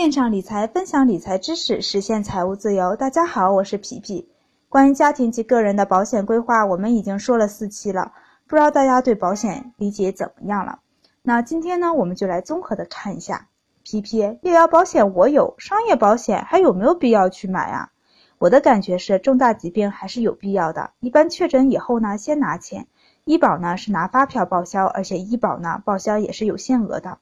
线上理财，分享理财知识，实现财务自由。大家好，我是皮皮。关于家庭及个人的保险规划，我们已经说了四期了，不知道大家对保险理解怎么样了？那今天呢，我们就来综合的看一下。皮皮，医疗保险我有，商业保险还有没有必要去买啊？我的感觉是，重大疾病还是有必要的。一般确诊以后呢，先拿钱，医保呢是拿发票报销，而且医保呢报销也是有限额的。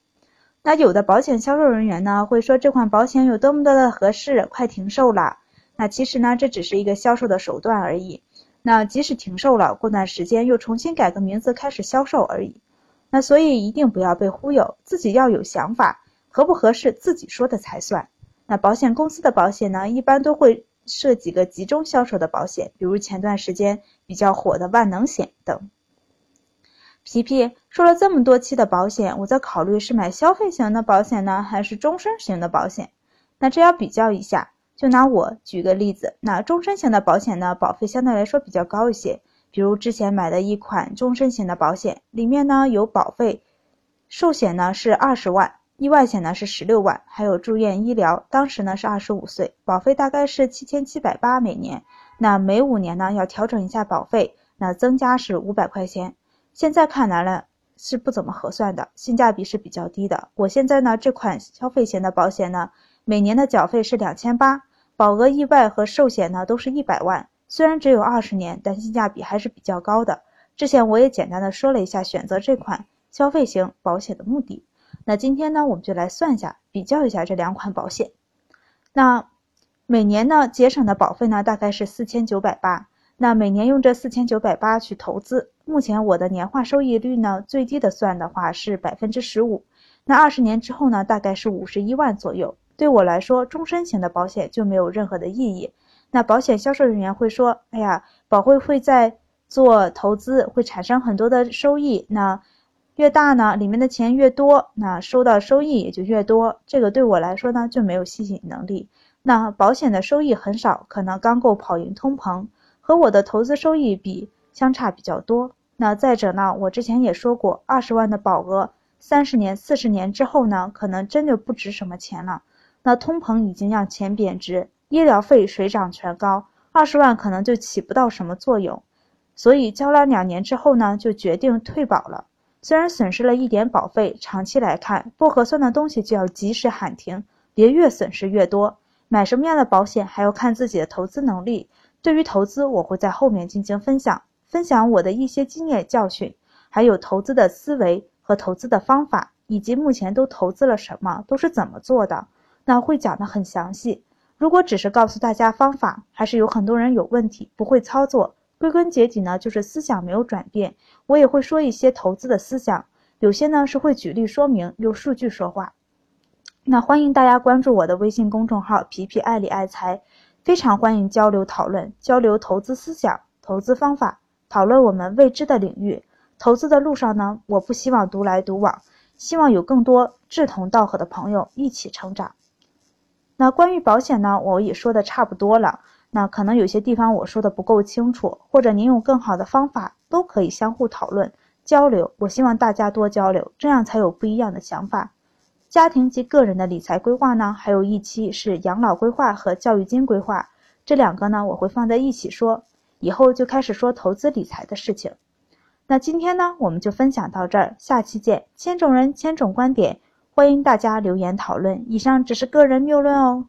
那有的保险销售人员呢会说这款保险有多么多的合适，快停售了。那其实呢这只是一个销售的手段而已。那即使停售了，过段时间又重新改个名字开始销售而已。那所以一定不要被忽悠，自己要有想法，合不合适自己说的才算。那保险公司的保险呢一般都会设几个集中销售的保险，比如前段时间比较火的万能险等。皮皮说了这么多期的保险，我在考虑是买消费型的保险呢，还是终身型的保险？那这要比较一下，就拿我举个例子，那终身型的保险呢，保费相对来说比较高一些。比如之前买的一款终身型的保险，里面呢有保费，寿险呢是二十万，意外险呢是十六万，还有住院医疗，当时呢是二十五岁，保费大概是七千七百八每年。那每五年呢要调整一下保费，那增加是五百块钱。现在看来呢是不怎么合算的，性价比是比较低的。我现在呢这款消费型的保险呢，每年的缴费是两千八，保额意外和寿险呢都是一百万。虽然只有二十年，但性价比还是比较高的。之前我也简单的说了一下选择这款消费型保险的目的。那今天呢我们就来算一下，比较一下这两款保险。那每年呢节省的保费呢大概是四千九百八。那每年用这四千九百八去投资，目前我的年化收益率呢，最低的算的话是百分之十五。那二十年之后呢，大概是五十一万左右。对我来说，终身型的保险就没有任何的意义。那保险销售人员会说：“哎呀，保会会在做投资，会产生很多的收益。那越大呢，里面的钱越多，那收到收益也就越多。这个对我来说呢，就没有吸引能力。那保险的收益很少，可能刚够跑赢通膨。”和我的投资收益比相差比较多。那再者呢，我之前也说过，二十万的保额，三十年、四十年之后呢，可能真的不值什么钱了。那通膨已经让钱贬值，医疗费水涨船高，二十万可能就起不到什么作用。所以交了两年之后呢，就决定退保了。虽然损失了一点保费，长期来看，不合算的东西就要及时喊停，别越损失越多。买什么样的保险，还要看自己的投资能力。对于投资，我会在后面进行分享，分享我的一些经验教训，还有投资的思维和投资的方法，以及目前都投资了什么，都是怎么做的，那会讲的很详细。如果只是告诉大家方法，还是有很多人有问题，不会操作。归根结底呢，就是思想没有转变。我也会说一些投资的思想，有些呢是会举例说明，用数据说话。那欢迎大家关注我的微信公众号“皮皮爱理爱财”。非常欢迎交流讨论，交流投资思想、投资方法，讨论我们未知的领域。投资的路上呢，我不希望独来独往，希望有更多志同道合的朋友一起成长。那关于保险呢，我也说的差不多了。那可能有些地方我说的不够清楚，或者您用更好的方法，都可以相互讨论交流。我希望大家多交流，这样才有不一样的想法。家庭及个人的理财规划呢，还有一期是养老规划和教育金规划，这两个呢我会放在一起说，以后就开始说投资理财的事情。那今天呢我们就分享到这儿，下期见。千种人千种观点，欢迎大家留言讨论。以上只是个人谬论哦。